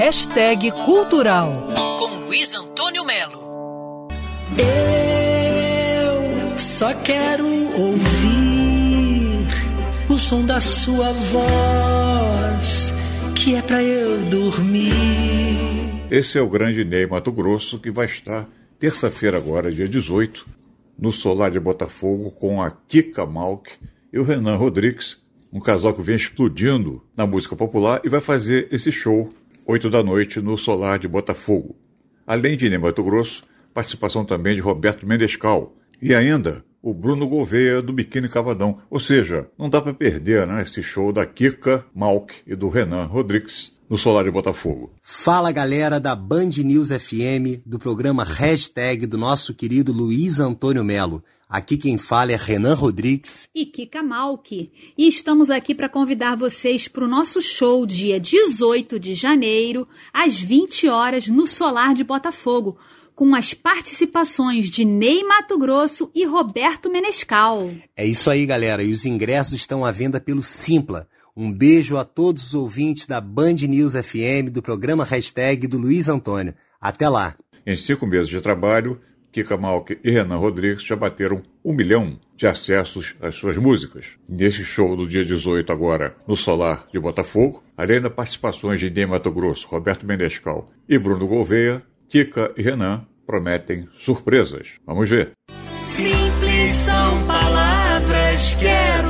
Hashtag Cultural com Luiz Antônio Melo. Eu só quero ouvir o som da sua voz, que é pra eu dormir. Esse é o grande Ney Mato Grosso que vai estar terça-feira agora, dia 18, no Solar de Botafogo com a Kika Malk e o Renan Rodrigues, um casal que vem explodindo na música popular e vai fazer esse show 8 da noite, no Solar de Botafogo. Além de Ney Mato Grosso, participação também de Roberto Mendescal e ainda o Bruno Gouveia do Biquíni Cavadão. Ou seja, não dá para perder né, esse show da Kika Malk e do Renan Rodrigues no Solar de Botafogo. Fala galera da Band News FM, do programa Hashtag do nosso querido Luiz Antônio Melo. Aqui quem fala é Renan Rodrigues e Kika Malki. E estamos aqui para convidar vocês para o nosso show dia 18 de janeiro, às 20 horas, no Solar de Botafogo, com as participações de Ney Mato Grosso e Roberto Menescal. É isso aí, galera. E os ingressos estão à venda pelo Simpla. Um beijo a todos os ouvintes da Band News FM, do programa Hashtag do Luiz Antônio. Até lá. Em cinco meses de trabalho, Kika Malk e Renan Rodrigues já bateram um milhão de acessos às suas músicas. Nesse show do dia 18 agora, no Solar de Botafogo, além das participações de Ney Mato Grosso, Roberto Menescal e Bruno Gouveia, Kika e Renan prometem surpresas. Vamos ver. Simples são palavras, quero